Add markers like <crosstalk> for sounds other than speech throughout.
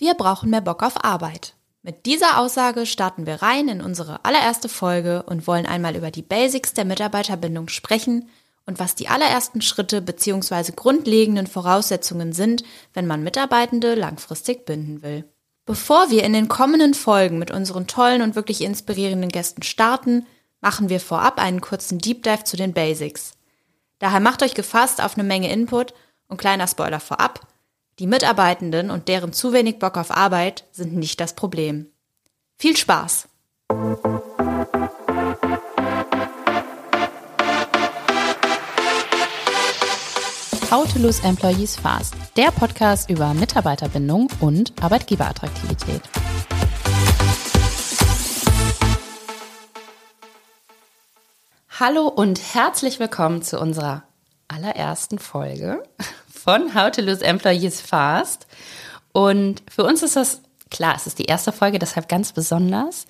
Wir brauchen mehr Bock auf Arbeit. Mit dieser Aussage starten wir rein in unsere allererste Folge und wollen einmal über die Basics der Mitarbeiterbindung sprechen und was die allerersten Schritte bzw. grundlegenden Voraussetzungen sind, wenn man Mitarbeitende langfristig binden will. Bevor wir in den kommenden Folgen mit unseren tollen und wirklich inspirierenden Gästen starten, machen wir vorab einen kurzen Deep Dive zu den Basics. Daher macht euch gefasst auf eine Menge Input und kleiner Spoiler vorab, die Mitarbeitenden und deren zu wenig Bock auf Arbeit sind nicht das Problem. Viel Spaß! How to Lose Employees Fast, der Podcast über Mitarbeiterbindung und Arbeitgeberattraktivität. Hallo und herzlich willkommen zu unserer allerersten Folge von How to Lose Employees Fast. Und für uns ist das, klar, es ist die erste Folge, deshalb ganz besonders.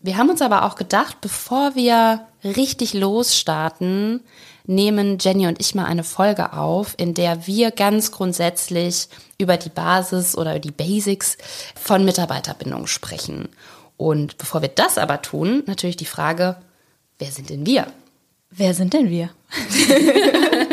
Wir haben uns aber auch gedacht, bevor wir richtig losstarten, nehmen Jenny und ich mal eine Folge auf, in der wir ganz grundsätzlich über die Basis oder die Basics von Mitarbeiterbindung sprechen. Und bevor wir das aber tun, natürlich die Frage, wer sind denn wir? Wer sind denn wir? <laughs>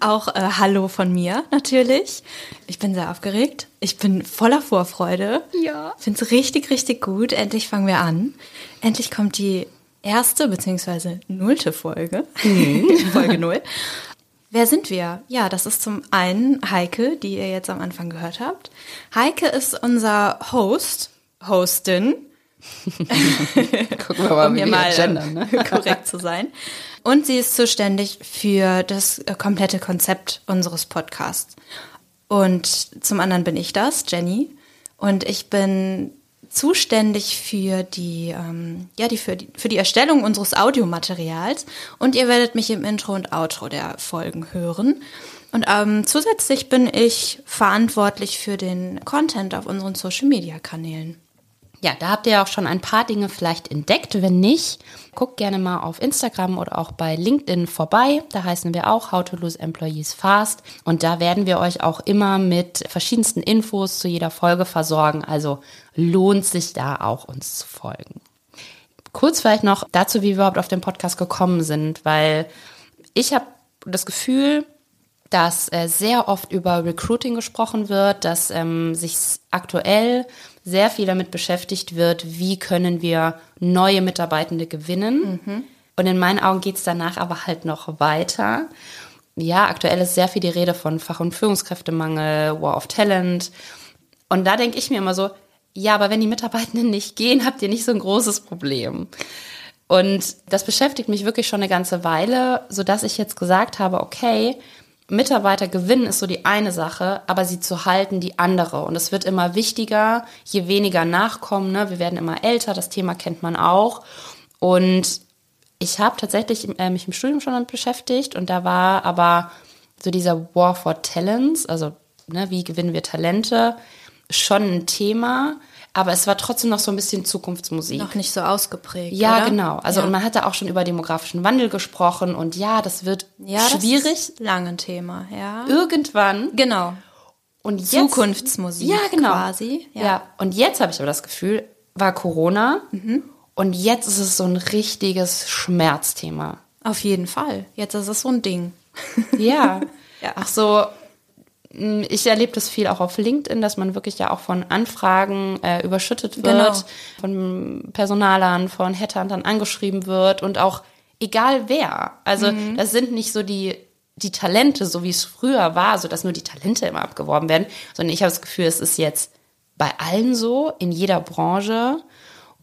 Auch äh, Hallo von mir natürlich. Ich bin sehr aufgeregt. Ich bin voller Vorfreude. Ja. Finde es richtig, richtig gut. Endlich fangen wir an. Endlich kommt die erste bzw. nullte Folge. Mhm. <laughs> Folge null. Wer sind wir? Ja, das ist zum einen Heike, die ihr jetzt am Anfang gehört habt. Heike ist unser Host, Hostin. <laughs> Gucken wir mal, um hier mal gendern, ne? <laughs> korrekt zu sein. Und sie ist zuständig für das äh, komplette Konzept unseres Podcasts. Und zum anderen bin ich das, Jenny. Und ich bin zuständig für die, ähm, ja, die für, die für die Erstellung unseres Audiomaterials. Und ihr werdet mich im Intro und Outro der Folgen hören. Und ähm, zusätzlich bin ich verantwortlich für den Content auf unseren Social-Media-Kanälen. Ja, da habt ihr auch schon ein paar Dinge vielleicht entdeckt. Wenn nicht, guckt gerne mal auf Instagram oder auch bei LinkedIn vorbei. Da heißen wir auch How to Lose Employees Fast. Und da werden wir euch auch immer mit verschiedensten Infos zu jeder Folge versorgen. Also lohnt sich da auch uns zu folgen. Kurz vielleicht noch dazu, wie wir überhaupt auf den Podcast gekommen sind, weil ich habe das Gefühl, dass äh, sehr oft über Recruiting gesprochen wird, dass ähm, sich aktuell sehr viel damit beschäftigt wird, wie können wir neue Mitarbeitende gewinnen. Mhm. Und in meinen Augen geht es danach aber halt noch weiter. Ja, aktuell ist sehr viel die Rede von Fach- und Führungskräftemangel, War of Talent. Und da denke ich mir immer so, ja, aber wenn die Mitarbeitenden <laughs> nicht gehen, habt ihr nicht so ein großes Problem. Und das beschäftigt mich wirklich schon eine ganze Weile, so dass ich jetzt gesagt habe, okay, Mitarbeiter gewinnen ist so die eine Sache, aber sie zu halten die andere. Und es wird immer wichtiger, je weniger Nachkommen. Ne? Wir werden immer älter, das Thema kennt man auch. Und ich habe tatsächlich äh, mich im Studium schon damit beschäftigt und da war aber so dieser War for Talents, also ne, wie gewinnen wir Talente, schon ein Thema aber es war trotzdem noch so ein bisschen Zukunftsmusik. Noch nicht so ausgeprägt. Ja, oder? genau. Also ja. und man hatte auch schon über demografischen Wandel gesprochen und ja, das wird ja, schwierig. Das ist lang ein Thema, ja. Irgendwann. Genau. Und jetzt, Zukunftsmusik ja, genau. quasi. Ja. ja. Und jetzt habe ich aber das Gefühl, war Corona mhm. und jetzt ist es so ein richtiges Schmerzthema. Auf jeden Fall. Jetzt ist es so ein Ding. Ja. <laughs> ja. Ach so, ich erlebe das viel auch auf LinkedIn, dass man wirklich ja auch von Anfragen äh, überschüttet wird, genau. von Personalern, von Headhuntern angeschrieben wird und auch egal wer. Also mhm. das sind nicht so die die Talente, so wie es früher war, so dass nur die Talente immer abgeworben werden, sondern ich habe das Gefühl, es ist jetzt bei allen so, in jeder Branche.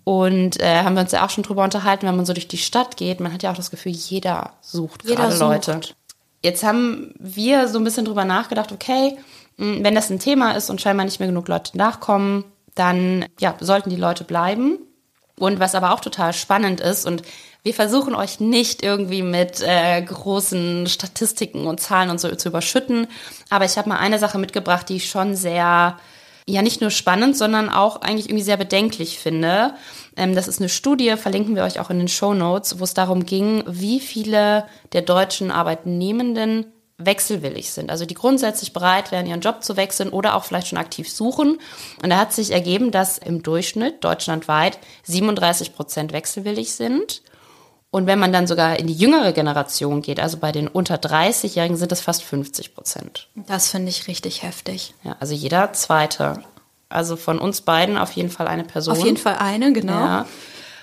Und äh, haben wir uns ja auch schon drüber unterhalten, wenn man so durch die Stadt geht, man hat ja auch das Gefühl, jeder sucht jeder gerade sucht. Leute. Jetzt haben wir so ein bisschen drüber nachgedacht, okay, wenn das ein Thema ist und scheinbar nicht mehr genug Leute nachkommen, dann ja, sollten die Leute bleiben. Und was aber auch total spannend ist, und wir versuchen euch nicht irgendwie mit äh, großen Statistiken und Zahlen und so zu überschütten, aber ich habe mal eine Sache mitgebracht, die ich schon sehr ja nicht nur spannend, sondern auch eigentlich irgendwie sehr bedenklich finde. Ähm, das ist eine Studie, verlinken wir euch auch in den Show Notes, wo es darum ging, wie viele der deutschen Arbeitnehmenden wechselwillig sind, also die grundsätzlich bereit wären, ihren Job zu wechseln oder auch vielleicht schon aktiv suchen. Und da hat sich ergeben, dass im Durchschnitt deutschlandweit 37 Prozent wechselwillig sind. Und wenn man dann sogar in die jüngere Generation geht, also bei den unter 30-Jährigen, sind es fast 50 Prozent. Das finde ich richtig heftig. Ja, also jeder zweite. Also von uns beiden auf jeden Fall eine Person. Auf jeden Fall eine, genau. Ja.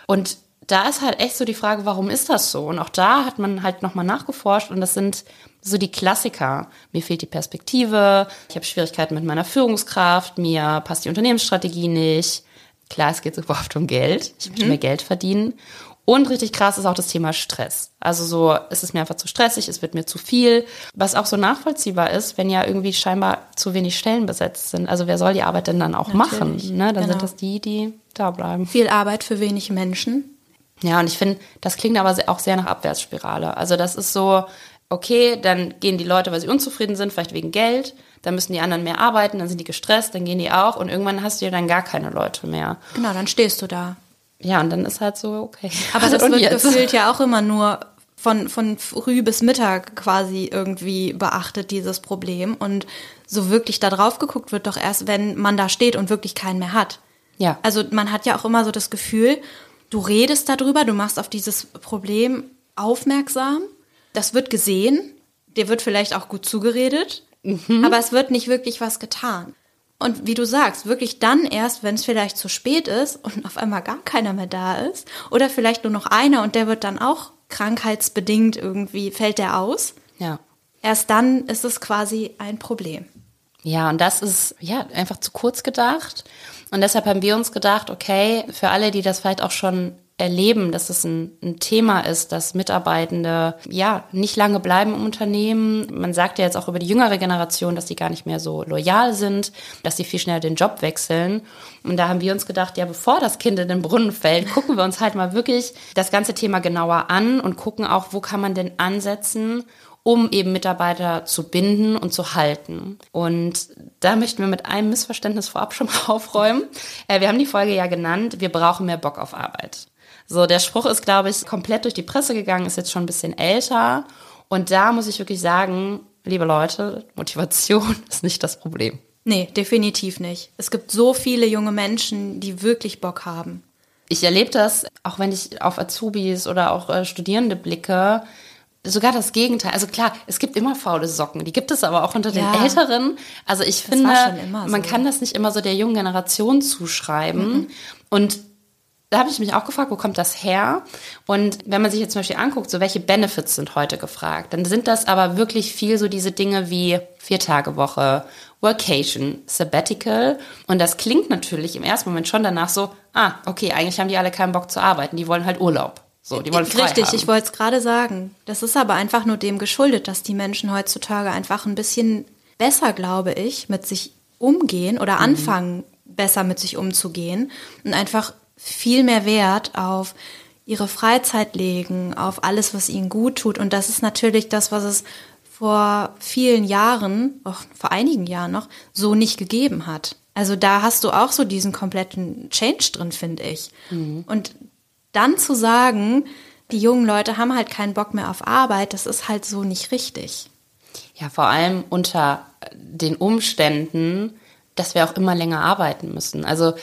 Und da ist halt echt so die Frage, warum ist das so? Und auch da hat man halt nochmal nachgeforscht und das sind so die Klassiker. Mir fehlt die Perspektive, ich habe Schwierigkeiten mit meiner Führungskraft, mir passt die Unternehmensstrategie nicht. Klar, es geht so oft um Geld. Ich möchte mhm. mehr Geld verdienen. Und richtig krass ist auch das Thema Stress. Also so, es ist mir einfach zu stressig, es wird mir zu viel. Was auch so nachvollziehbar ist, wenn ja irgendwie scheinbar zu wenig Stellen besetzt sind. Also wer soll die Arbeit denn dann auch Natürlich. machen? Ne? Dann genau. sind das die, die da bleiben. Viel Arbeit für wenig Menschen. Ja, und ich finde, das klingt aber auch sehr nach Abwärtsspirale. Also das ist so, okay, dann gehen die Leute, weil sie unzufrieden sind, vielleicht wegen Geld, dann müssen die anderen mehr arbeiten, dann sind die gestresst, dann gehen die auch und irgendwann hast du ja dann gar keine Leute mehr. Genau, dann stehst du da. Ja, und dann ist halt so, okay. Aber <laughs> das wird jetzt? gefühlt ja auch immer nur von, von früh bis Mittag quasi irgendwie beachtet, dieses Problem. Und so wirklich da drauf geguckt wird doch erst, wenn man da steht und wirklich keinen mehr hat. Ja. Also man hat ja auch immer so das Gefühl, du redest darüber, du machst auf dieses Problem aufmerksam, das wird gesehen, dir wird vielleicht auch gut zugeredet, mhm. aber es wird nicht wirklich was getan. Und wie du sagst, wirklich dann erst, wenn es vielleicht zu spät ist und auf einmal gar keiner mehr da ist oder vielleicht nur noch einer und der wird dann auch krankheitsbedingt irgendwie, fällt der aus. Ja. Erst dann ist es quasi ein Problem. Ja, und das ist ja einfach zu kurz gedacht. Und deshalb haben wir uns gedacht, okay, für alle, die das vielleicht auch schon erleben, dass es ein, ein, Thema ist, dass Mitarbeitende ja nicht lange bleiben im Unternehmen. Man sagt ja jetzt auch über die jüngere Generation, dass die gar nicht mehr so loyal sind, dass sie viel schneller den Job wechseln. Und da haben wir uns gedacht, ja, bevor das Kind in den Brunnen fällt, gucken wir uns halt mal wirklich das ganze Thema genauer an und gucken auch, wo kann man denn ansetzen, um eben Mitarbeiter zu binden und zu halten. Und da möchten wir mit einem Missverständnis vorab schon mal <laughs> aufräumen. Äh, wir haben die Folge ja genannt, wir brauchen mehr Bock auf Arbeit. So, der Spruch ist, glaube ich, komplett durch die Presse gegangen, ist jetzt schon ein bisschen älter. Und da muss ich wirklich sagen, liebe Leute, Motivation <laughs> ist nicht das Problem. Nee, definitiv nicht. Es gibt so viele junge Menschen, die wirklich Bock haben. Ich erlebe das, auch wenn ich auf Azubis oder auch äh, Studierende blicke, sogar das Gegenteil. Also klar, es gibt immer faule Socken, die gibt es aber auch unter den ja. Älteren. Also ich das finde, so. man kann das nicht immer so der jungen Generation zuschreiben. Mhm. Und da habe ich mich auch gefragt, wo kommt das her? Und wenn man sich jetzt zum Beispiel anguckt, so welche Benefits sind heute gefragt, dann sind das aber wirklich viel so diese Dinge wie Vier-Tage-Woche, Workation, Sabbatical. Und das klingt natürlich im ersten Moment schon danach so, ah, okay, eigentlich haben die alle keinen Bock zu arbeiten, die wollen halt Urlaub. So, die wollen frei Richtig, haben. ich wollte es gerade sagen. Das ist aber einfach nur dem geschuldet, dass die Menschen heutzutage einfach ein bisschen besser, glaube ich, mit sich umgehen oder mhm. anfangen, besser mit sich umzugehen und einfach viel mehr Wert auf ihre Freizeit legen, auf alles, was ihnen gut tut. Und das ist natürlich das, was es vor vielen Jahren, auch vor einigen Jahren noch, so nicht gegeben hat. Also da hast du auch so diesen kompletten Change drin, finde ich. Mhm. Und dann zu sagen, die jungen Leute haben halt keinen Bock mehr auf Arbeit, das ist halt so nicht richtig. Ja, vor allem unter den Umständen, dass wir auch immer länger arbeiten müssen. Also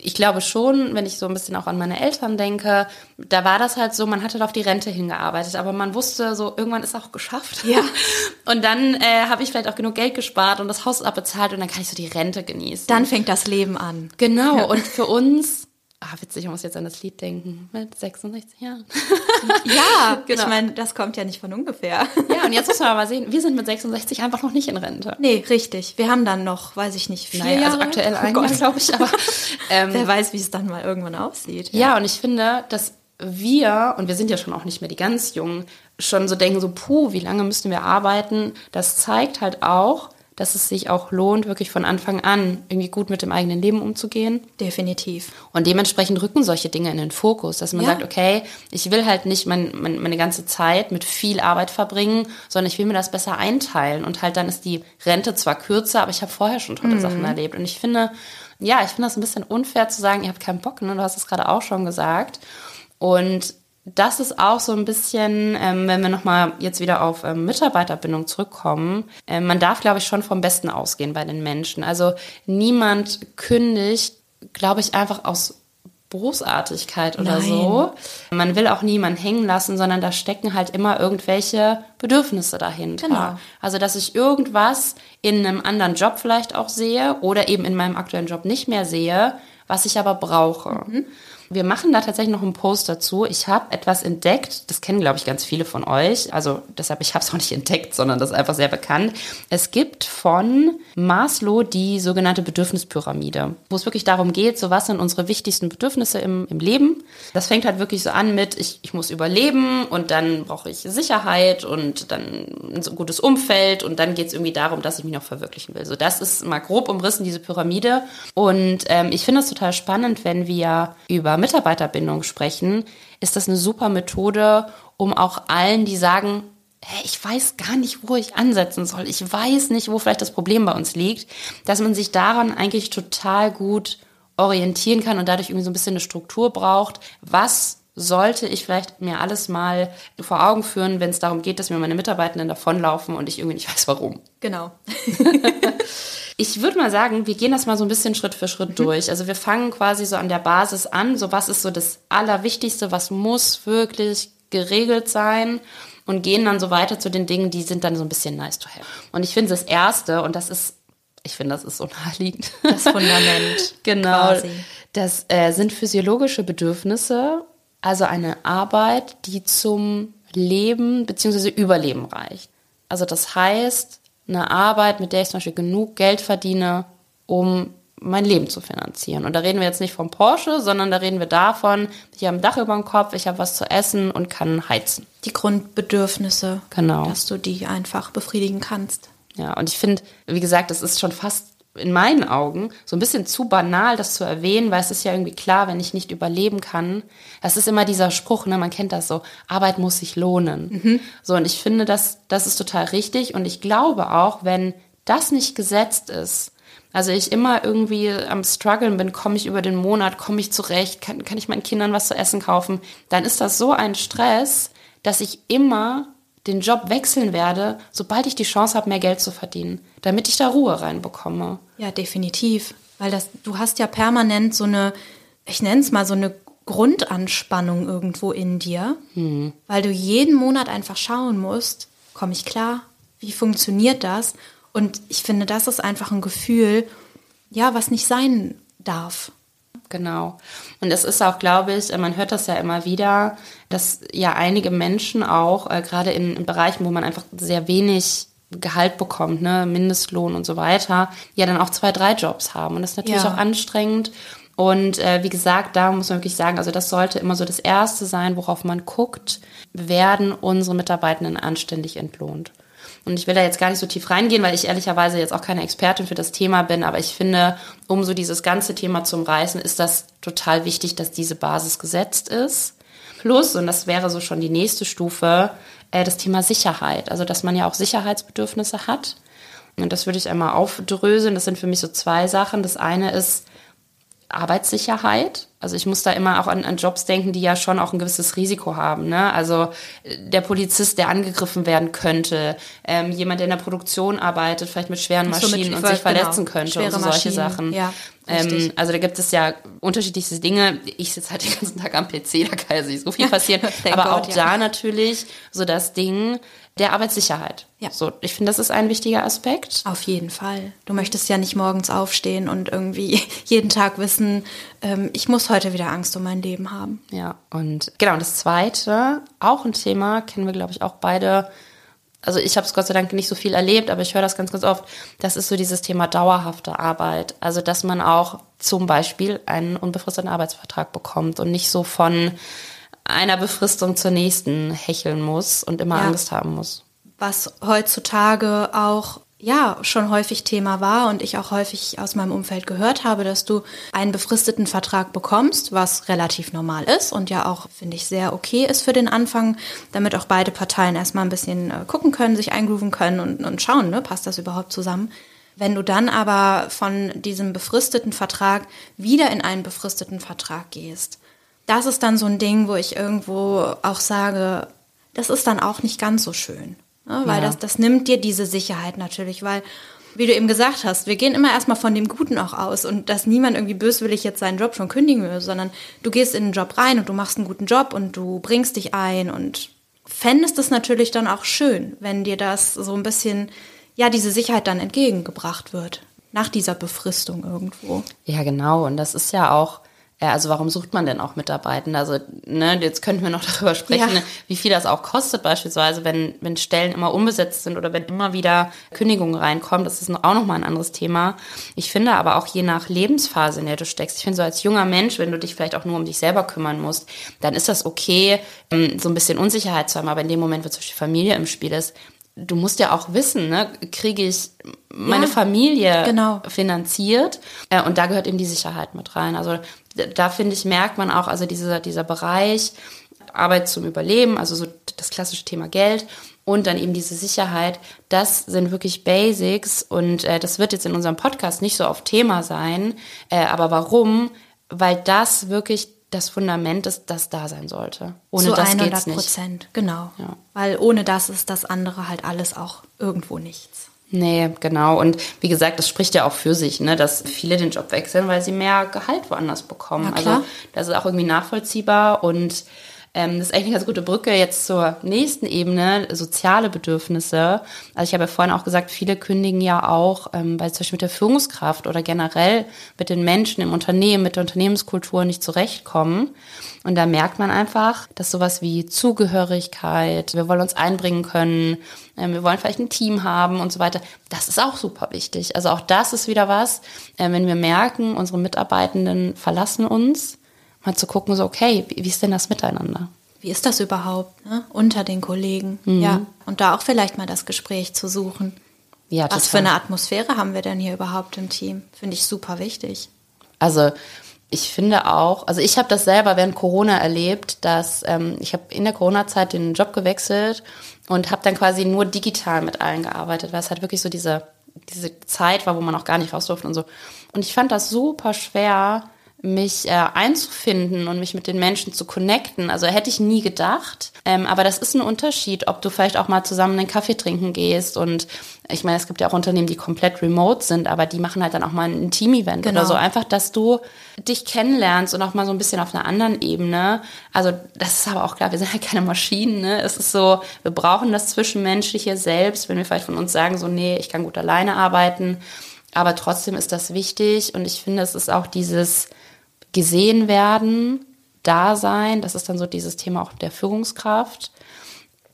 ich glaube schon, wenn ich so ein bisschen auch an meine Eltern denke, da war das halt so, man hatte auf die Rente hingearbeitet, aber man wusste so, irgendwann ist auch geschafft. Ja. <laughs> Und dann äh, habe ich vielleicht auch genug Geld gespart und das Haus abbezahlt und dann kann ich so die Rente genießen. Dann fängt das Leben an. Genau. Ja. Und für uns Ah, witzig, ich muss jetzt an das Lied denken. Mit 66 Jahren. <laughs> ja, <laughs> genau. ich meine, das kommt ja nicht von ungefähr. ja, und jetzt muss man mal sehen, wir sind mit 66 einfach noch nicht in Rente. Nee, richtig. Wir haben dann noch, weiß ich nicht, vier naja, Jahre. Also aktuell oh ein glaube ich, aber <laughs> ähm, wer weiß, wie es dann mal irgendwann aussieht. Ja. ja, und ich finde, dass wir, und wir sind ja schon auch nicht mehr die ganz Jungen, schon so denken, so, puh, wie lange müssen wir arbeiten? Das zeigt halt auch, dass es sich auch lohnt, wirklich von Anfang an irgendwie gut mit dem eigenen Leben umzugehen. Definitiv. Und dementsprechend rücken solche Dinge in den Fokus, dass man ja. sagt, okay, ich will halt nicht mein, mein, meine ganze Zeit mit viel Arbeit verbringen, sondern ich will mir das besser einteilen. Und halt dann ist die Rente zwar kürzer, aber ich habe vorher schon tolle mhm. Sachen erlebt. Und ich finde, ja, ich finde das ein bisschen unfair zu sagen, ihr habt keinen Bock, ne? Du hast es gerade auch schon gesagt. Und das ist auch so ein bisschen, ähm, wenn wir nochmal jetzt wieder auf ähm, Mitarbeiterbindung zurückkommen, äh, man darf, glaube ich, schon vom Besten ausgehen bei den Menschen. Also niemand kündigt, glaube ich, einfach aus Großartigkeit oder Nein. so. Man will auch niemanden hängen lassen, sondern da stecken halt immer irgendwelche Bedürfnisse dahinter. Genau. Also, dass ich irgendwas in einem anderen Job vielleicht auch sehe oder eben in meinem aktuellen Job nicht mehr sehe, was ich aber brauche. Mhm. Wir machen da tatsächlich noch einen Post dazu. Ich habe etwas entdeckt, das kennen, glaube ich, ganz viele von euch. Also deshalb, ich habe es <laughs> auch nicht entdeckt, sondern das ist einfach sehr bekannt. Es gibt von Maslow die sogenannte Bedürfnispyramide, wo es wirklich darum geht, so was sind unsere wichtigsten Bedürfnisse im, im Leben. Das fängt halt wirklich so an mit, ich, ich muss überleben und dann brauche ich Sicherheit und dann ein gutes Umfeld und dann geht es irgendwie darum, dass ich mich noch verwirklichen will. So, das ist mal grob umrissen, diese Pyramide. Und ähm, ich finde es total spannend, wenn wir über Mitarbeiterbindung sprechen, ist das eine super Methode, um auch allen, die sagen, hey, ich weiß gar nicht, wo ich ansetzen soll, ich weiß nicht, wo vielleicht das Problem bei uns liegt, dass man sich daran eigentlich total gut orientieren kann und dadurch irgendwie so ein bisschen eine Struktur braucht, was sollte ich vielleicht mir alles mal vor Augen führen, wenn es darum geht, dass mir meine Mitarbeitenden davonlaufen und ich irgendwie nicht <laughs> weiß, warum. Genau. <laughs> Ich würde mal sagen, wir gehen das mal so ein bisschen Schritt für Schritt mhm. durch. Also wir fangen quasi so an der Basis an. So was ist so das Allerwichtigste, was muss wirklich geregelt sein? Und gehen dann so weiter zu den Dingen, die sind dann so ein bisschen nice to have. Und ich finde das Erste, und das ist, ich finde, das ist so naheliegend. Das Fundament. <laughs> genau. Quasi. Das äh, sind physiologische Bedürfnisse, also eine Arbeit, die zum Leben bzw. Überleben reicht. Also das heißt, eine Arbeit, mit der ich zum Beispiel genug Geld verdiene, um mein Leben zu finanzieren. Und da reden wir jetzt nicht vom Porsche, sondern da reden wir davon, ich habe ein Dach über dem Kopf, ich habe was zu essen und kann heizen. Die Grundbedürfnisse, genau. dass du die einfach befriedigen kannst. Ja, und ich finde, wie gesagt, das ist schon fast in meinen Augen so ein bisschen zu banal, das zu erwähnen, weil es ist ja irgendwie klar, wenn ich nicht überleben kann. Das ist immer dieser Spruch, ne, man kennt das so, Arbeit muss sich lohnen. Mhm. So, und ich finde, das, das ist total richtig. Und ich glaube auch, wenn das nicht gesetzt ist, also ich immer irgendwie am struggeln bin, komme ich über den Monat, komme ich zurecht, kann, kann ich meinen Kindern was zu essen kaufen, dann ist das so ein Stress, dass ich immer den Job wechseln werde, sobald ich die Chance habe, mehr Geld zu verdienen, damit ich da Ruhe reinbekomme. Ja, definitiv. Weil das, du hast ja permanent so eine, ich nenne es mal so eine Grundanspannung irgendwo in dir, hm. weil du jeden Monat einfach schauen musst, komme ich klar? Wie funktioniert das? Und ich finde, das ist einfach ein Gefühl, ja, was nicht sein darf. Genau. Und es ist auch, glaube ich, man hört das ja immer wieder, dass ja einige Menschen auch, äh, gerade in, in Bereichen, wo man einfach sehr wenig Gehalt bekommt, ne, Mindestlohn und so weiter, ja dann auch zwei, drei Jobs haben. Und das ist natürlich ja. auch anstrengend. Und äh, wie gesagt, da muss man wirklich sagen, also das sollte immer so das Erste sein, worauf man guckt, werden unsere Mitarbeitenden anständig entlohnt. Und ich will da jetzt gar nicht so tief reingehen, weil ich ehrlicherweise jetzt auch keine Expertin für das Thema bin, aber ich finde, um so dieses ganze Thema zu umreißen, ist das total wichtig, dass diese Basis gesetzt ist. Plus, und das wäre so schon die nächste Stufe, äh, das Thema Sicherheit. Also, dass man ja auch Sicherheitsbedürfnisse hat. Und das würde ich einmal aufdröseln. Das sind für mich so zwei Sachen. Das eine ist Arbeitssicherheit. Also ich muss da immer auch an, an, Jobs denken, die ja schon auch ein gewisses Risiko haben. Ne? Also äh, der Polizist, der angegriffen werden könnte, ähm, jemand, der in der Produktion arbeitet, vielleicht mit schweren Maschinen so, mit, und sich genau, verletzen könnte Schwere und so solche Sachen. Ja, ähm, also da gibt es ja unterschiedlichste Dinge. Ich sitze halt den ganzen Tag am PC, da kann ja nicht so viel <laughs> passieren. Aber God, auch ja. da natürlich so das Ding, der Arbeitssicherheit. Ja. So, ich finde, das ist ein wichtiger Aspekt. Auf jeden Fall. Du möchtest ja nicht morgens aufstehen und irgendwie <laughs> jeden Tag wissen, ähm, ich muss heute wieder Angst um mein Leben haben. Ja, und genau, das zweite, auch ein Thema, kennen wir, glaube ich, auch beide. Also ich habe es Gott sei Dank nicht so viel erlebt, aber ich höre das ganz, ganz oft. Das ist so dieses Thema dauerhafte Arbeit. Also dass man auch zum Beispiel einen unbefristeten Arbeitsvertrag bekommt und nicht so von einer Befristung zur nächsten hecheln muss und immer ja. Angst haben muss. Was heutzutage auch ja schon häufig Thema war und ich auch häufig aus meinem Umfeld gehört habe, dass du einen befristeten Vertrag bekommst, was relativ normal ist und ja auch, finde ich, sehr okay ist für den Anfang, damit auch beide Parteien erstmal ein bisschen äh, gucken können, sich eingrooven können und, und schauen, ne, passt das überhaupt zusammen. Wenn du dann aber von diesem befristeten Vertrag wieder in einen befristeten Vertrag gehst, das ist dann so ein Ding, wo ich irgendwo auch sage, das ist dann auch nicht ganz so schön. Ne? Weil Ja. das, das nimmt dir diese Sicherheit natürlich, weil, wie du eben gesagt hast, wir gehen immer erstmal von dem Guten auch aus und dass niemand irgendwie böswillig jetzt seinen Job schon kündigen will, sondern du gehst in den Job rein und du machst einen guten Job und du bringst dich ein und fändest es natürlich dann auch schön, wenn dir das so ein bisschen, ja, diese Sicherheit dann entgegengebracht wird. Nach dieser Befristung irgendwo. Ja, genau. Und das ist ja auch, ja, also warum sucht man denn auch Mitarbeitende? Also, ne, jetzt könnten wir noch <laughs> darüber sprechen, Ja. ne, wie viel das auch kostet, beispielsweise, wenn, wenn Stellen immer unbesetzt sind oder wenn immer wieder Kündigungen reinkommen. Das ist noch- auch nochmal ein anderes Thema. Ich finde aber auch je nach Lebensphase, in der du steckst, ich finde so als junger Mensch, wenn du dich vielleicht auch nur um dich selber kümmern musst, dann ist das okay, ähm, so ein bisschen Unsicherheit zu haben. Aber in dem Moment, wo zum Beispiel Familie im Spiel ist, du musst ja auch wissen, ne, kriege ich meine Ja, Familie genau. finanziert. Äh, und da gehört eben die Sicherheit mit rein. Also da finde ich, merkt man auch, also dieser, dieser Bereich Arbeit zum Überleben, also so das klassische Thema Geld und dann eben diese Sicherheit, das sind wirklich Basics und äh, das wird jetzt in unserem Podcast nicht so auf Thema sein. Äh, aber warum? Weil das wirklich das Fundament ist, das da sein sollte. Ohne Zu das 100 geht's nicht. Prozent, genau. Ja. Weil ohne das ist das andere halt alles auch irgendwo nichts. Nee, genau. Und wie gesagt, das spricht ja auch für sich, ne, dass viele den Job wechseln, weil sie mehr Gehalt woanders bekommen. Na klar. Also das ist auch irgendwie nachvollziehbar und ähm, das ist eigentlich eine ganz gute Brücke jetzt zur nächsten Ebene, soziale Bedürfnisse. Also ich habe ja vorhin auch gesagt, viele kündigen ja auch, ähm, sie zum Beispiel mit der Führungskraft oder generell mit den Menschen im Unternehmen, mit der Unternehmenskultur nicht zurechtkommen. Und da merkt man einfach, dass sowas wie Zugehörigkeit, wir wollen uns einbringen können, ähm, wir wollen vielleicht ein Team haben und so weiter, das ist auch super wichtig. Also auch das ist wieder was, äh, wenn wir merken, unsere Mitarbeitenden verlassen uns, mal zu gucken, so, okay, wie, wie ist denn das miteinander? Wie ist das überhaupt, ne? Unter den Kollegen. Mhm. Ja. Und da auch vielleicht mal das Gespräch zu suchen. Ja, Was für eine Atmosphäre haben wir denn hier überhaupt im Team? Finde ich super wichtig. Also ich finde auch, also ich habe das selber während Corona erlebt, dass ähm, ich habe in der Corona-Zeit den Job gewechselt und habe dann quasi nur digital mit allen gearbeitet, weil es halt wirklich so diese, diese Zeit war, wo man auch gar nicht raus durfte und so. Und ich fand das super schwer, mich äh, einzufinden und mich mit den Menschen zu connecten. Also hätte ich nie gedacht. Ähm, aber das ist ein Unterschied, ob du vielleicht auch mal zusammen einen Kaffee trinken gehst. Und ich meine, es gibt ja auch Unternehmen, die komplett remote sind, aber die machen halt dann auch mal ein Team-Event Genau. oder so. Einfach, dass du dich kennenlernst und auch mal so ein bisschen auf einer anderen Ebene. Also das ist aber auch klar, wir sind ja keine Maschinen. Ne? Es ist so, wir brauchen das Zwischenmenschliche selbst, wenn wir vielleicht von uns sagen, so, nee, ich kann gut alleine arbeiten. Aber trotzdem ist das wichtig und ich finde, es ist auch dieses gesehen werden, da sein, das ist dann so dieses Thema auch der Führungskraft.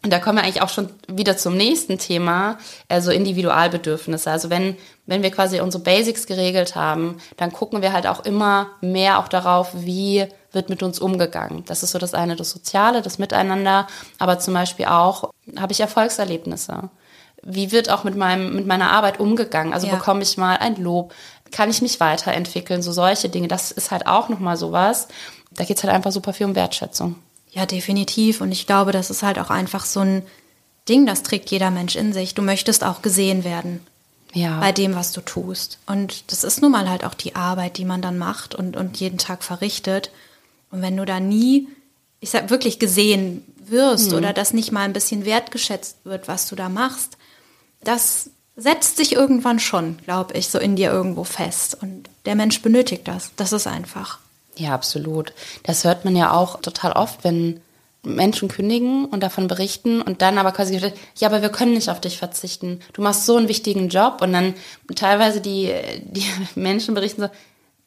Und da kommen wir eigentlich auch schon wieder zum nächsten Thema, also Individualbedürfnisse. Also wenn, wenn wir quasi unsere Basics geregelt haben, dann gucken wir halt auch immer mehr auch darauf, wie wird mit uns umgegangen. Das ist so das eine, das Soziale, das Miteinander, aber zum Beispiel auch, habe ich Erfolgserlebnisse? Wie wird auch mit meinem, mit meiner Arbeit umgegangen? Also Ja. bekomme ich mal ein Lob? Kann ich mich weiterentwickeln? So solche Dinge. Das ist halt auch nochmal sowas. Da geht es halt einfach super viel um Wertschätzung. Ja, definitiv. Und ich glaube, das ist halt auch einfach so ein Ding, das trägt jeder Mensch in sich. Du möchtest auch gesehen werden Ja. bei dem, was du tust. Und das ist nun mal halt auch die Arbeit, die man dann macht und, und jeden Tag verrichtet. Und wenn du da nie, ich sag wirklich gesehen wirst oder das nicht mal ein bisschen wertgeschätzt wird, was du da machst, das setzt sich irgendwann schon, glaube ich, so in dir irgendwo fest. Und der Mensch benötigt das. Das ist einfach. Ja, absolut. Das hört man ja auch total oft, wenn Menschen kündigen und davon berichten und dann aber quasi, ja, aber wir können nicht auf dich verzichten. Du machst so einen wichtigen Job und dann teilweise die, die <laughs> Menschen berichten so,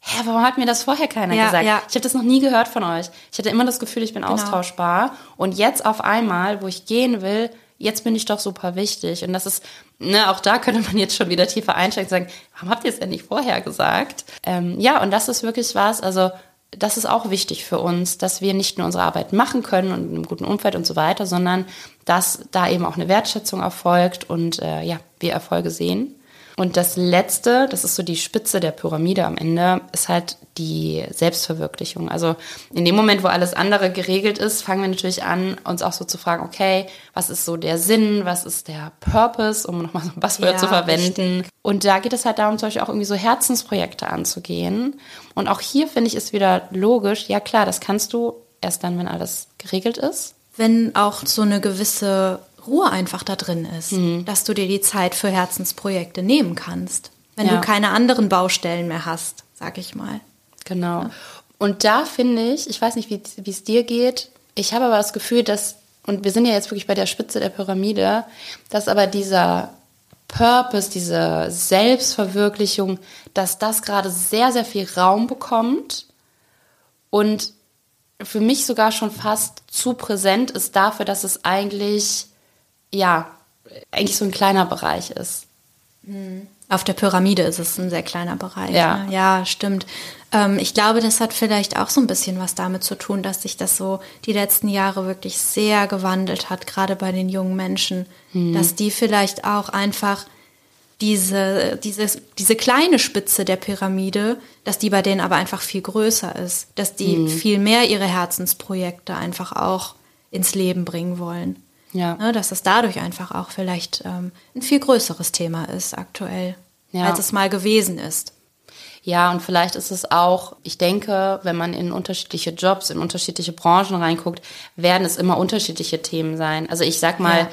hä, warum hat mir das vorher keiner Ja, gesagt? ja. Genau. Ich habe das noch nie gehört von euch. Ich hatte immer das Gefühl, ich bin austauschbar und jetzt auf einmal, wo ich gehen will, jetzt bin ich doch super wichtig. Und das ist, ne, auch da könnte man jetzt schon wieder tiefer einsteigen und sagen, warum habt ihr es denn nicht vorher gesagt? Ähm, ja, und das ist wirklich was, also das ist auch wichtig für uns, dass wir nicht nur unsere Arbeit machen können und in einem guten Umfeld und so weiter, sondern dass da eben auch eine Wertschätzung erfolgt und äh, ja, wir Erfolge sehen. Und das Letzte, das ist so die Spitze der Pyramide am Ende, ist halt die Selbstverwirklichung. Also in dem Moment, wo alles andere geregelt ist, fangen wir natürlich an, uns auch so zu fragen, okay, was ist so der Sinn, was ist der Purpose, um nochmal so ein Buzzword ja, zu verwenden. Richtig. Und da geht es halt darum, zum Beispiel auch irgendwie so Herzensprojekte anzugehen. Und auch hier finde ich es wieder logisch, ja klar, das kannst du erst dann, wenn alles geregelt ist. Wenn auch so eine gewisse Ruhe einfach da drin ist, mhm. dass du dir die Zeit für Herzensprojekte nehmen kannst, wenn ja. du keine anderen Baustellen mehr hast, sag ich mal. Genau. Ja. Und da finde ich, ich weiß nicht, wie es dir geht, ich habe aber das Gefühl, dass, und wir sind ja jetzt wirklich bei der Spitze der Pyramide, dass aber dieser Purpose, diese Selbstverwirklichung, dass das gerade sehr, sehr viel Raum bekommt und für mich sogar schon fast zu präsent ist dafür, dass es eigentlich, ja, eigentlich so ein kleiner Bereich ist. Mhm. Auf der Pyramide ist es ein sehr kleiner Bereich. Ja, ne? ja stimmt. Ähm, ich glaube, das hat vielleicht auch so ein bisschen was damit zu tun, dass sich das so die letzten Jahre wirklich sehr gewandelt hat, gerade bei den jungen Menschen, mhm. dass die vielleicht auch einfach diese, diese, diese kleine Spitze der Pyramide, dass die bei denen aber einfach viel größer ist, dass die mhm. viel mehr ihre Herzensprojekte einfach auch ins Leben bringen wollen. Ja. Ne, dass es dadurch einfach auch vielleicht ähm, ein viel größeres Thema ist aktuell, ja. als es mal gewesen ist. Ja, und vielleicht ist es auch, ich denke, wenn man in unterschiedliche Jobs, in unterschiedliche Branchen reinguckt, werden es immer unterschiedliche Themen sein. Also ich sag mal, ja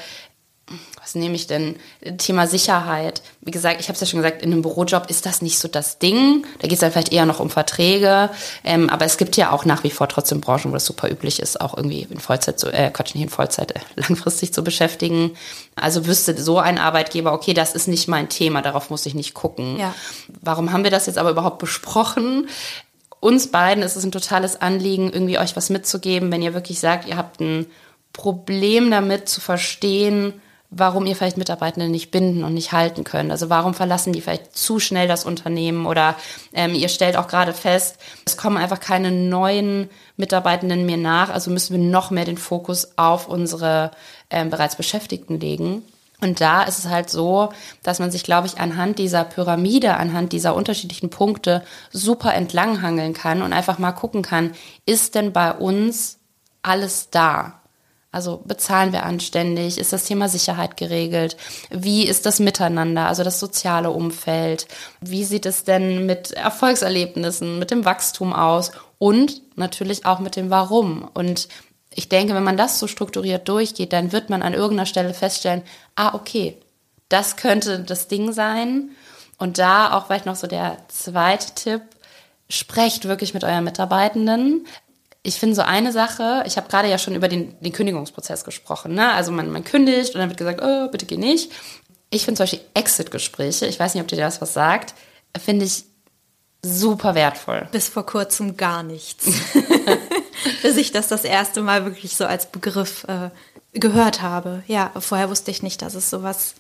was nehme ich denn? Thema Sicherheit. Wie gesagt, ich habe es ja schon gesagt, in einem Bürojob ist das nicht so das Ding. Da geht es ja vielleicht eher noch um Verträge. Ähm, aber es gibt ja auch nach wie vor trotzdem Branchen, wo es super üblich ist, auch irgendwie in Vollzeit, zu, äh, Quatsch, nicht in Vollzeit, äh, <laughs> langfristig zu beschäftigen. Also wüsste so ein Arbeitgeber, okay, das ist nicht mein Thema, darauf muss ich nicht gucken. Ja. Warum haben wir das jetzt aber überhaupt besprochen? Uns beiden ist es ein totales Anliegen, irgendwie euch was mitzugeben, wenn ihr wirklich sagt, ihr habt ein Problem damit zu verstehen, warum ihr vielleicht Mitarbeitende nicht binden und nicht halten könnt. Also warum verlassen die vielleicht zu schnell das Unternehmen oder ähm, ihr stellt auch gerade fest, es kommen einfach keine neuen Mitarbeitenden mehr nach, also müssen wir noch mehr den Fokus auf unsere ähm, bereits Beschäftigten legen. Und da ist es halt so, dass man sich, glaube ich, anhand dieser Pyramide, anhand dieser unterschiedlichen Punkte super entlanghangeln kann und einfach mal gucken kann, ist denn bei uns alles da? Also bezahlen wir anständig? Ist das Thema Sicherheit geregelt? Wie ist das Miteinander, also das soziale Umfeld? Wie sieht es denn mit Erfolgserlebnissen, mit dem Wachstum aus? Und natürlich auch mit dem Warum. Und ich denke, wenn man das so strukturiert durchgeht, dann wird man an irgendeiner Stelle feststellen, ah, okay, das könnte das Ding sein. Und da auch vielleicht noch so der zweite Tipp, sprecht wirklich mit euren Mitarbeitenden ich finde so eine Sache, ich habe gerade ja schon über den, den Kündigungsprozess gesprochen. Ne? Also man, man kündigt und dann wird gesagt, oh, bitte geh nicht. Ich finde zum Beispiel Exit-Gespräche, ich weiß nicht, ob dir das was sagt, finde ich super wertvoll. Bis vor kurzem gar nichts. <laughs> <laughs> Bis ich das das erste Mal wirklich so als Begriff äh, gehört habe. Ja, vorher wusste ich nicht, dass es sowas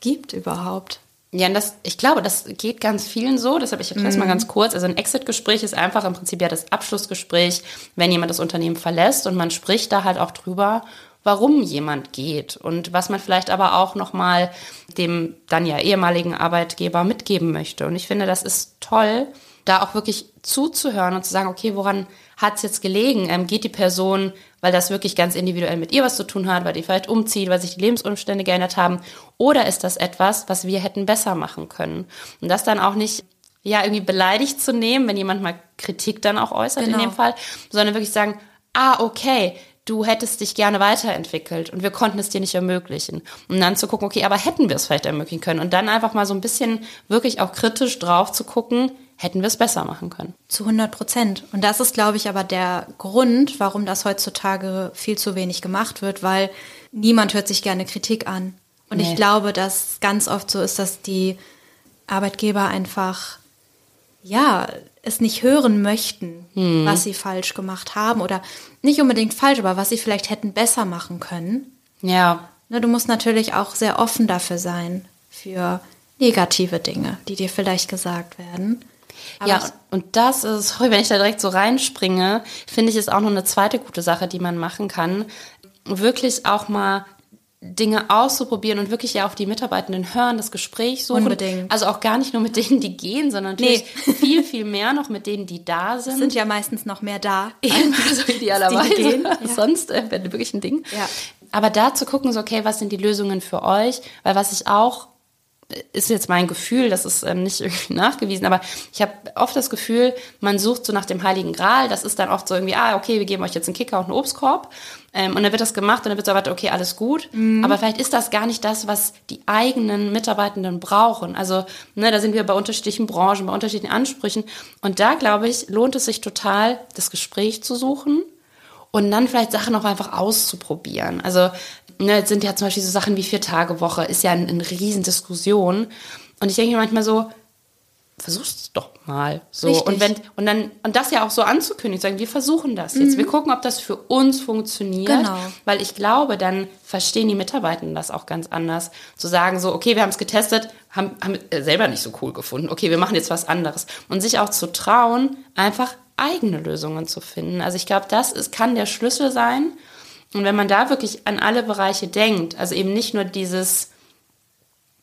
gibt überhaupt. Ja, das, ich glaube, das geht ganz vielen so. Deshalb, ich erkläre es mhm. mal ganz kurz. Also ein Exit-Gespräch ist einfach im Prinzip ja das Abschlussgespräch, wenn jemand das Unternehmen verlässt und man spricht da halt auch drüber, warum jemand geht und was man vielleicht aber auch nochmal dem dann ja ehemaligen Arbeitgeber mitgeben möchte. Und ich finde, das ist toll, da auch wirklich zuzuhören und zu sagen, okay, woran hat es jetzt gelegen? Ähm, geht die Person, weil das wirklich ganz individuell mit ihr was zu tun hat, weil die vielleicht umzieht, weil sich die Lebensumstände geändert haben? Oder ist das etwas, was wir hätten besser machen können? Und das dann auch nicht ja irgendwie beleidigt zu nehmen, wenn jemand mal Kritik dann auch äußert genau. in dem Fall, sondern wirklich sagen, ah, okay, du hättest dich gerne weiterentwickelt und wir konnten es dir nicht ermöglichen. Und dann zu gucken, okay, aber hätten wir es vielleicht ermöglichen können? Und dann einfach mal so ein bisschen wirklich auch kritisch drauf zu gucken, hätten wir es besser machen können. Zu 100 Prozent. Und das ist, glaube ich, aber der Grund, warum das heutzutage viel zu wenig gemacht wird, weil niemand hört sich gerne Kritik an. Und nee. ich glaube, dass ganz oft so ist, dass die Arbeitgeber einfach, ja, es nicht hören möchten, hm. was sie falsch gemacht haben oder nicht unbedingt falsch, aber was sie vielleicht hätten besser machen können. Ja. Ne, du musst natürlich auch sehr offen dafür sein, für negative Dinge, die dir vielleicht gesagt werden. Aber ja, und das ist, sorry, wenn ich da direkt so reinspringe, finde ich, ist auch noch eine zweite gute Sache, die man machen kann. Wirklich auch mal Dinge auszuprobieren und wirklich ja auf die Mitarbeitenden hören, das Gespräch suchen. Unbedingt. Also auch gar nicht nur mit <laughs> denen, die gehen, sondern natürlich nee. viel, viel mehr noch mit denen, die da sind. Sind ja meistens noch mehr da. <laughs> Eben, also idealerweise. Die gehen. Ja. <laughs> Sonst äh, wäre wirklich ein Ding. Ja. Aber da zu gucken, so, okay, was sind die Lösungen für euch? Weil was ich auch ist jetzt mein Gefühl, das ist ähm, nicht irgendwie <laughs> nachgewiesen, aber ich habe oft das Gefühl, man sucht so nach dem Heiligen Gral. Das ist dann oft so irgendwie, ah, okay, wir geben euch jetzt einen Kicker und einen Obstkorb. Ähm, und dann wird das gemacht und dann wird so erwartet, okay, alles gut. Mhm. Aber vielleicht ist das gar nicht das, was die eigenen Mitarbeitenden brauchen. Also, ne, da sind wir bei unterschiedlichen Branchen, bei unterschiedlichen Ansprüchen. Und da, glaube ich, lohnt es sich total, das Gespräch zu suchen und dann vielleicht Sachen auch einfach auszuprobieren. Also ne, sind ja zum Beispiel so Sachen wie Vier-Tage-Woche, ist ja eine, eine Riesendiskussion. Und ich denke mir manchmal so, versuch's doch mal. So. Richtig. Und wenn, und dann, und das ja auch so anzukündigen, sagen, wir versuchen das jetzt. Mhm. Wir gucken, ob das für uns funktioniert. Genau. Weil ich glaube, dann verstehen die Mitarbeitenden das auch ganz anders. Zu sagen so, okay, wir haben es getestet, haben, haben selber nicht so cool gefunden. Okay, wir machen jetzt was anderes. Und sich auch zu trauen, einfach eigene Lösungen zu finden. Also ich glaube, das ist, kann der Schlüssel sein. Und wenn man da wirklich an alle Bereiche denkt, also eben nicht nur dieses,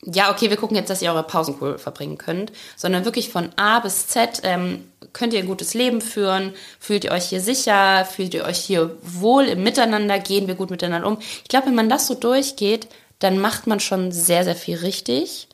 ja, okay, wir gucken jetzt, dass ihr eure Pausen cool verbringen könnt, sondern wirklich von A bis Z ähm, könnt ihr ein gutes Leben führen, fühlt ihr euch hier sicher, fühlt ihr euch hier wohl im Miteinander, gehen wir gut miteinander um. Ich glaube, wenn man das so durchgeht, dann macht man schon sehr, sehr viel richtig.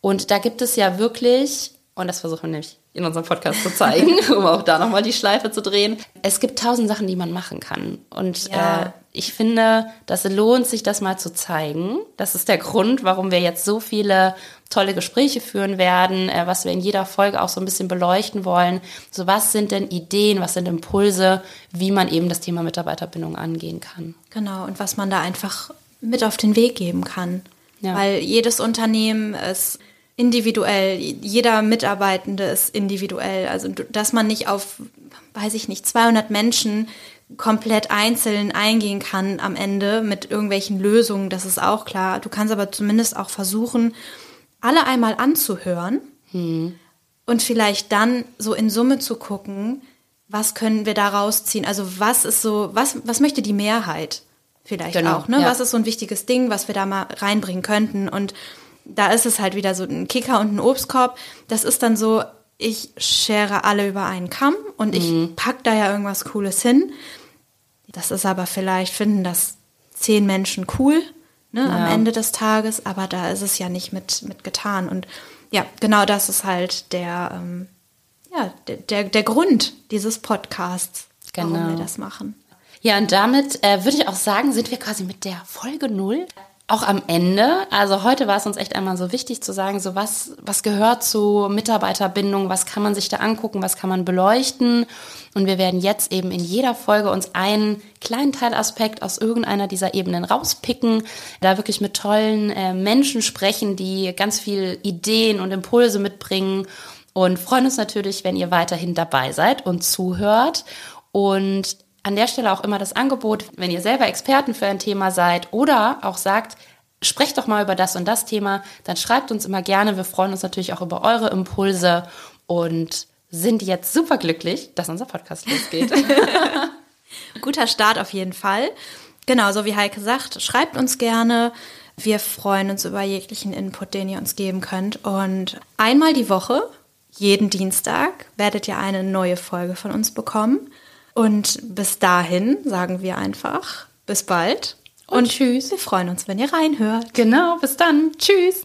Und da gibt es ja wirklich, und das versuchen wir nämlich in unserem Podcast zu zeigen, <laughs> um auch da nochmal die Schleife zu drehen. Es gibt tausend Sachen, die man machen kann. Und ja. äh, ich finde, das lohnt sich, das mal zu zeigen. Das ist der Grund, warum wir jetzt so viele tolle Gespräche führen werden, äh, was wir in jeder Folge auch so ein bisschen beleuchten wollen. So, was sind denn Ideen, was sind Impulse, wie man eben das Thema Mitarbeiterbindung angehen kann? Genau, und was man da einfach mit auf den Weg geben kann. Ja. Weil jedes Unternehmen ist individuell, jeder Mitarbeitende ist individuell. Also, dass man nicht auf, weiß ich nicht, 200 Menschen komplett einzeln eingehen kann am Ende mit irgendwelchen Lösungen, das ist auch klar. Du kannst aber zumindest auch versuchen, alle einmal anzuhören hm. und vielleicht dann so in Summe zu gucken, was können wir da rausziehen? Also was ist so, was, was möchte die Mehrheit vielleicht genau, auch, ne? Ja. Was ist so ein wichtiges Ding, was wir da mal reinbringen könnten? Und da ist es halt wieder so ein Kicker und ein Obstkorb. Das ist dann so, ich schere alle über einen Kamm und ich mhm. pack da ja irgendwas Cooles hin. Das ist aber vielleicht, finden das zehn Menschen cool ne, ja. am Ende des Tages, aber da ist es ja nicht mit, mit getan. Und ja, genau das ist halt der, ähm, ja, der, der, der Grund dieses Podcasts, genau. warum wir das machen. Ja, und damit äh, würde ich auch sagen, sind wir quasi mit der Folge null auch am Ende, also heute war es uns echt einmal so wichtig zu sagen, so was, was gehört zu Mitarbeiterbindung, was kann man sich da angucken, was kann man beleuchten. Und wir werden jetzt eben in jeder Folge uns einen kleinen Teilaspekt aus irgendeiner dieser Ebenen rauspicken, da wirklich mit tollen äh, Menschen sprechen, die ganz viel Ideen und Impulse mitbringen und freuen uns natürlich, wenn ihr weiterhin dabei seid und zuhört. Und an der Stelle auch immer das Angebot, wenn ihr selber Experten für ein Thema seid oder auch sagt, sprecht doch mal über das und das Thema, dann schreibt uns immer gerne. Wir freuen uns natürlich auch über eure Impulse und sind jetzt super glücklich, dass unser Podcast losgeht. <laughs> Guter Start auf jeden Fall. Genau, so wie Heike sagt, schreibt uns gerne. Wir freuen uns über jeglichen Input, den ihr uns geben könnt. Und einmal die Woche, jeden Dienstag, werdet ihr eine neue Folge von uns bekommen. Und bis dahin sagen wir einfach bis bald. Und, und tschüss. Wir freuen uns, wenn ihr reinhört. Genau, bis dann. Tschüss.